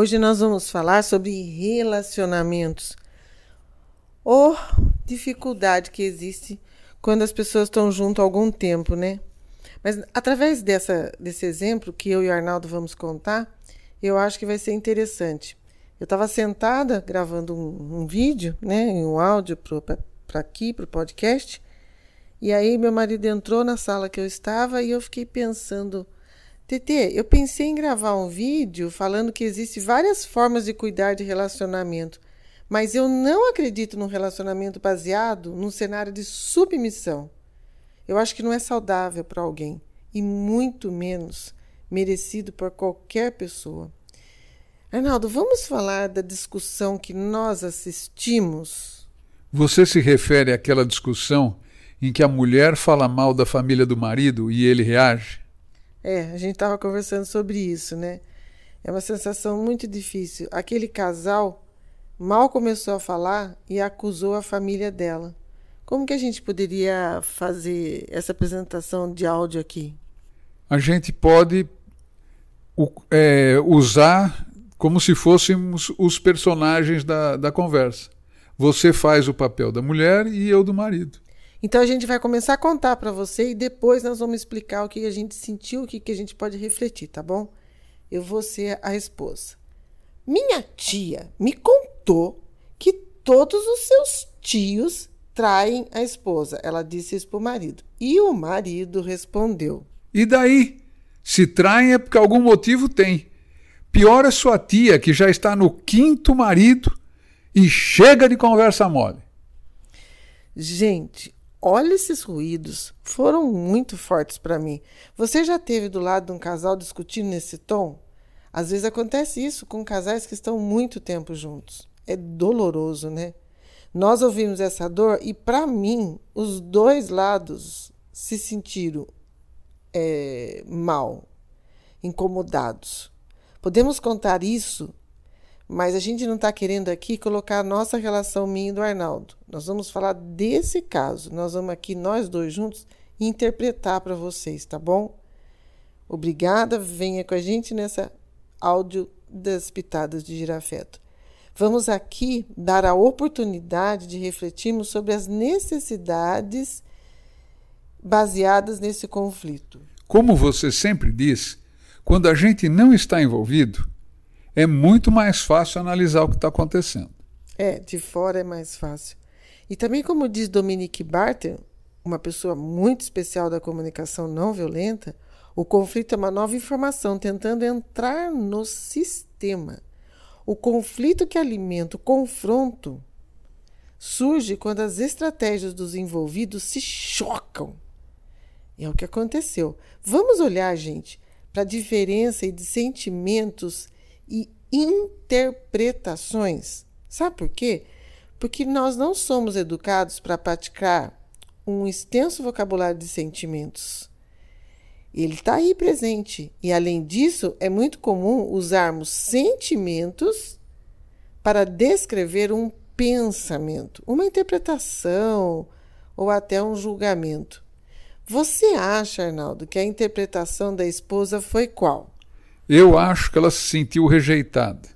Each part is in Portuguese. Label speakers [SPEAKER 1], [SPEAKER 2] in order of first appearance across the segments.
[SPEAKER 1] Hoje nós vamos falar sobre relacionamentos. Ou dificuldade que existe quando as pessoas estão junto há algum tempo, né? Mas através dessa, desse exemplo que eu e o Arnaldo vamos contar, eu acho que vai ser interessante. Eu estava sentada gravando um, um, vídeo, né, um áudio para aqui, para o podcast, e aí meu marido entrou na sala que eu estava e eu fiquei pensando Tetê, eu pensei em gravar um vídeo falando que existem várias formas de cuidar de relacionamento, mas eu não acredito num relacionamento baseado num cenário de submissão. Eu acho que não é saudável para alguém e muito menos merecido por qualquer pessoa. Arnaldo, vamos falar da discussão que nós assistimos?
[SPEAKER 2] Você se refere àquela discussão em que a mulher fala mal da família do marido e ele reage?
[SPEAKER 1] É, a gente estava conversando sobre isso, né? É uma sensação muito difícil. Aquele casal mal começou a falar e acusou a família dela. Como que a gente poderia fazer essa apresentação de áudio aqui?
[SPEAKER 2] A gente pode é, usar como se fôssemos os personagens da, da conversa. Você faz o papel da mulher e eu do marido.
[SPEAKER 1] Então a gente vai começar a contar para você e depois nós vamos explicar o que a gente sentiu, o que, que a gente pode refletir, tá bom? Eu vou ser a esposa. Minha tia me contou que todos os seus tios traem a esposa. Ela disse isso para o marido. E o marido respondeu:
[SPEAKER 2] E daí? Se traem é porque algum motivo tem. Pior é sua tia, que já está no quinto marido e chega de conversa mole.
[SPEAKER 1] Gente, Olha esses ruídos, foram muito fortes para mim. Você já teve do lado de um casal discutindo nesse tom? Às vezes acontece isso com casais que estão muito tempo juntos. É doloroso, né? Nós ouvimos essa dor e, para mim, os dois lados se sentiram é, mal, incomodados. Podemos contar isso mas a gente não está querendo aqui colocar a nossa relação minha e do Arnaldo. Nós vamos falar desse caso. Nós vamos aqui, nós dois juntos, interpretar para vocês, tá bom? Obrigada, venha com a gente nessa áudio das pitadas de girafeto. Vamos aqui dar a oportunidade de refletirmos sobre as necessidades baseadas nesse conflito.
[SPEAKER 2] Como você sempre diz, quando a gente não está envolvido, é muito mais fácil analisar o que está acontecendo.
[SPEAKER 1] É, de fora é mais fácil. E também, como diz Dominique Barter, uma pessoa muito especial da comunicação não violenta, o conflito é uma nova informação tentando entrar no sistema. O conflito que alimenta o confronto surge quando as estratégias dos envolvidos se chocam. É o que aconteceu. Vamos olhar, gente, para a diferença de sentimentos e interpretações. Sabe por quê? Porque nós não somos educados para praticar um extenso vocabulário de sentimentos. Ele está aí presente. E, além disso, é muito comum usarmos sentimentos para descrever um pensamento, uma interpretação ou até um julgamento. Você acha, Arnaldo, que a interpretação da esposa foi qual?
[SPEAKER 2] Eu acho que ela se sentiu rejeitada.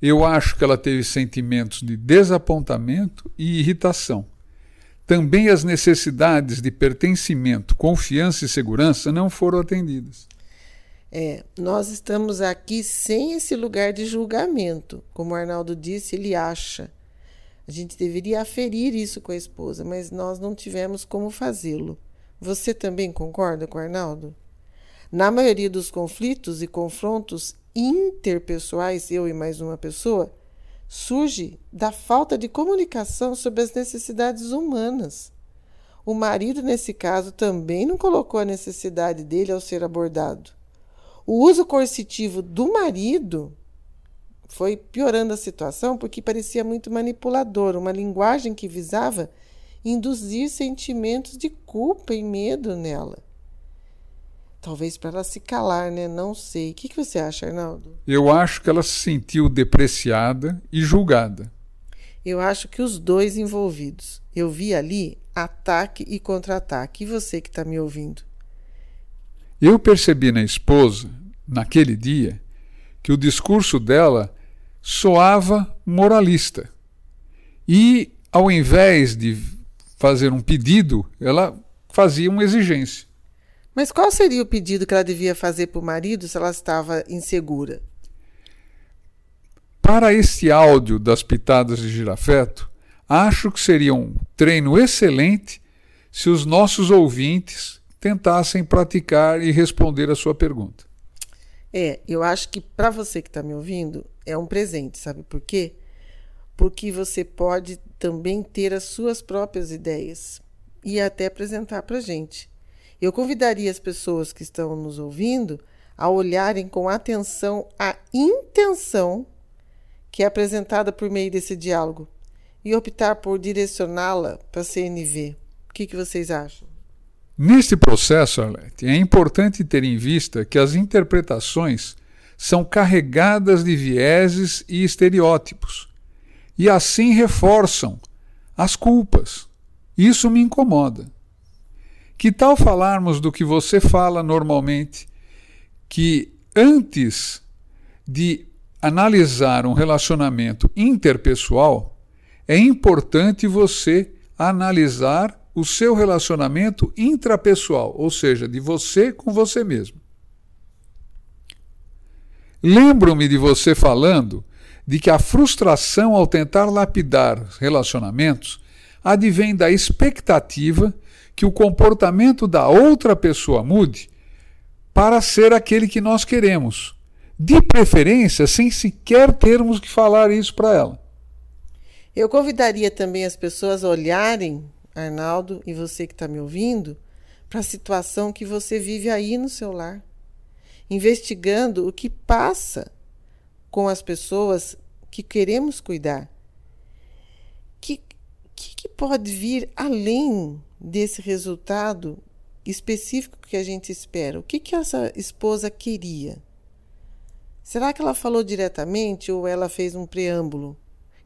[SPEAKER 2] Eu acho que ela teve sentimentos de desapontamento e irritação. Também as necessidades de pertencimento, confiança e segurança não foram atendidas.
[SPEAKER 1] É, nós estamos aqui sem esse lugar de julgamento. Como o Arnaldo disse, ele acha. A gente deveria aferir isso com a esposa, mas nós não tivemos como fazê-lo. Você também concorda com o Arnaldo? Na maioria dos conflitos e confrontos interpessoais, eu e mais uma pessoa, surge da falta de comunicação sobre as necessidades humanas. O marido, nesse caso, também não colocou a necessidade dele ao ser abordado. O uso coercitivo do marido foi piorando a situação porque parecia muito manipulador, uma linguagem que visava induzir sentimentos de culpa e medo nela. Talvez para ela se calar, né? Não sei. O que, que você acha, Arnaldo?
[SPEAKER 2] Eu acho que ela se sentiu depreciada e julgada.
[SPEAKER 1] Eu acho que os dois envolvidos. Eu vi ali ataque e contra-ataque. E você que está me ouvindo?
[SPEAKER 2] Eu percebi na esposa, naquele dia, que o discurso dela soava moralista. E, ao invés de fazer um pedido, ela fazia uma exigência.
[SPEAKER 1] Mas qual seria o pedido que ela devia fazer para o marido se ela estava insegura?
[SPEAKER 2] Para este áudio das pitadas de girafeto, acho que seria um treino excelente se os nossos ouvintes tentassem praticar e responder a sua pergunta.
[SPEAKER 1] É, eu acho que para você que está me ouvindo, é um presente, sabe por quê? Porque você pode também ter as suas próprias ideias e até apresentar para a gente. Eu convidaria as pessoas que estão nos ouvindo a olharem com atenção a intenção que é apresentada por meio desse diálogo e optar por direcioná-la para a CNV. O que, que vocês acham?
[SPEAKER 2] Neste processo, Arlete, é importante ter em vista que as interpretações são carregadas de vieses e estereótipos, e assim reforçam as culpas. Isso me incomoda. Que tal falarmos do que você fala normalmente, que antes de analisar um relacionamento interpessoal, é importante você analisar o seu relacionamento intrapessoal, ou seja, de você com você mesmo. Lembro-me de você falando de que a frustração ao tentar lapidar relacionamentos advém da expectativa que o comportamento da outra pessoa mude para ser aquele que nós queremos, de preferência sem sequer termos que falar isso para ela.
[SPEAKER 1] Eu convidaria também as pessoas a olharem, Arnaldo, e você que está me ouvindo, para a situação que você vive aí no seu lar, investigando o que passa com as pessoas que queremos cuidar. Que, que, que pode vir além desse resultado específico que a gente espera? O que, que essa esposa queria? Será que ela falou diretamente ou ela fez um preâmbulo? O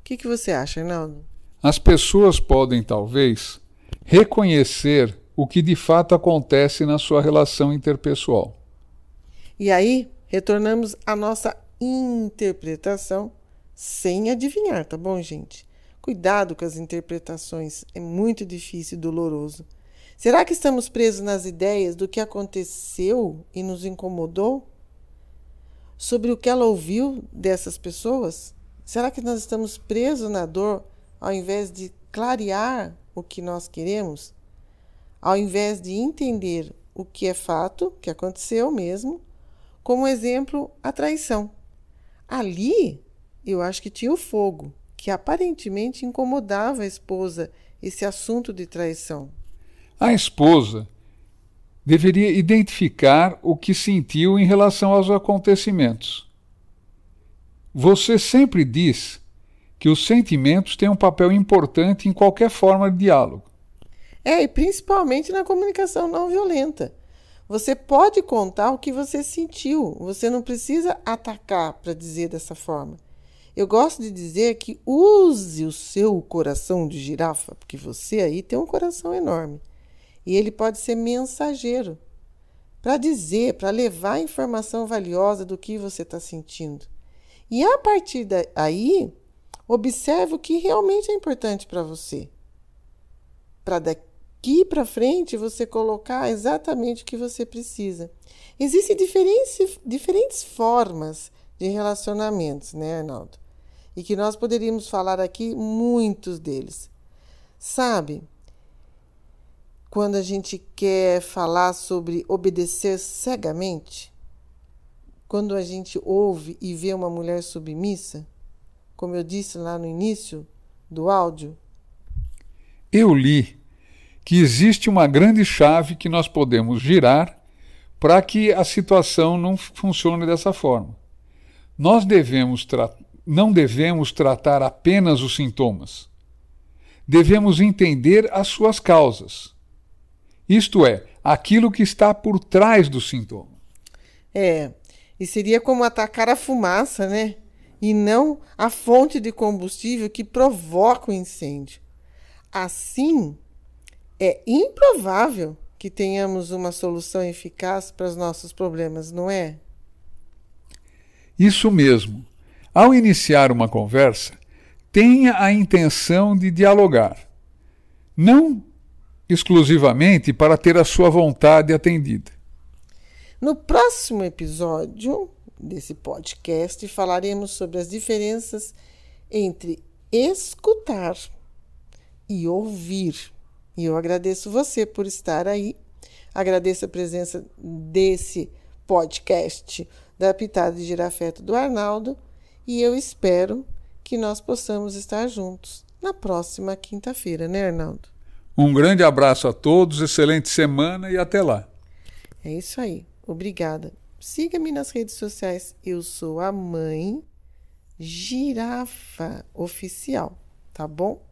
[SPEAKER 1] que, que você acha, Arnaldo?
[SPEAKER 2] As pessoas podem, talvez, reconhecer o que de fato acontece na sua relação interpessoal.
[SPEAKER 1] E aí, retornamos à nossa interpretação sem adivinhar, tá bom, gente? Cuidado com as interpretações, é muito difícil e doloroso. Será que estamos presos nas ideias do que aconteceu e nos incomodou? sobre o que ela ouviu dessas pessoas? Será que nós estamos presos na dor ao invés de clarear o que nós queremos? Ao invés de entender o que é fato, que aconteceu mesmo, como exemplo, a traição. Ali, eu acho que tinha o fogo, que aparentemente incomodava a esposa esse assunto de traição.
[SPEAKER 2] A esposa deveria identificar o que sentiu em relação aos acontecimentos. Você sempre diz que os sentimentos têm um papel importante em qualquer forma de diálogo.
[SPEAKER 1] É, e principalmente na comunicação não violenta. Você pode contar o que você sentiu, você não precisa atacar para dizer dessa forma. Eu gosto de dizer que use o seu coração de girafa, porque você aí tem um coração enorme. E ele pode ser mensageiro para dizer, para levar informação valiosa do que você está sentindo. E a partir daí, observe o que realmente é importante para você. Para daqui para frente você colocar exatamente o que você precisa. Existem diferentes, diferentes formas de relacionamentos, né, Arnaldo? E que nós poderíamos falar aqui muitos deles. Sabe? quando a gente quer falar sobre obedecer cegamente, quando a gente ouve e vê uma mulher submissa, como eu disse lá no início do áudio?
[SPEAKER 2] Eu li que existe uma grande chave que nós podemos girar para que a situação não funcione dessa forma. Nós devemos não devemos tratar apenas os sintomas. Devemos entender as suas causas isto é, aquilo que está por trás do sintoma.
[SPEAKER 1] É, e seria como atacar a fumaça, né? E não a fonte de combustível que provoca o incêndio. Assim, é improvável que tenhamos uma solução eficaz para os nossos problemas, não é?
[SPEAKER 2] Isso mesmo. Ao iniciar uma conversa, tenha a intenção de dialogar. Não exclusivamente para ter a sua vontade atendida.
[SPEAKER 1] No próximo episódio desse podcast, falaremos sobre as diferenças entre escutar e ouvir. E eu agradeço você por estar aí. Agradeço a presença desse podcast da Pitada de Girafeto do Arnaldo e eu espero que nós possamos estar juntos na próxima quinta-feira, né, Arnaldo?
[SPEAKER 2] Um grande abraço a todos, excelente semana e até lá.
[SPEAKER 1] É isso aí. Obrigada. Siga-me nas redes sociais. Eu sou a mãe Girafa Oficial, tá bom?